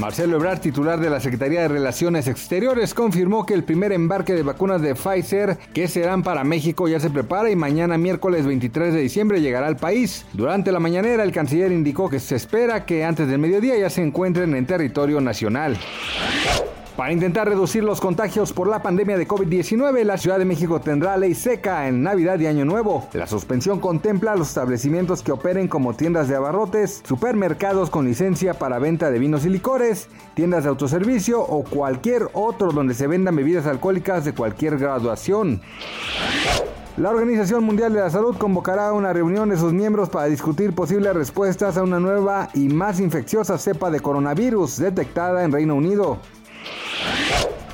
Marcelo Ebrard, titular de la Secretaría de Relaciones Exteriores, confirmó que el primer embarque de vacunas de Pfizer que serán para México ya se prepara y mañana miércoles 23 de diciembre llegará al país. Durante la mañanera el canciller indicó que se espera que antes del mediodía ya se encuentren en territorio nacional. Para intentar reducir los contagios por la pandemia de COVID-19, la Ciudad de México tendrá ley seca en Navidad y Año Nuevo. La suspensión contempla los establecimientos que operen como tiendas de abarrotes, supermercados con licencia para venta de vinos y licores, tiendas de autoservicio o cualquier otro donde se vendan bebidas alcohólicas de cualquier graduación. La Organización Mundial de la Salud convocará una reunión de sus miembros para discutir posibles respuestas a una nueva y más infecciosa cepa de coronavirus detectada en Reino Unido.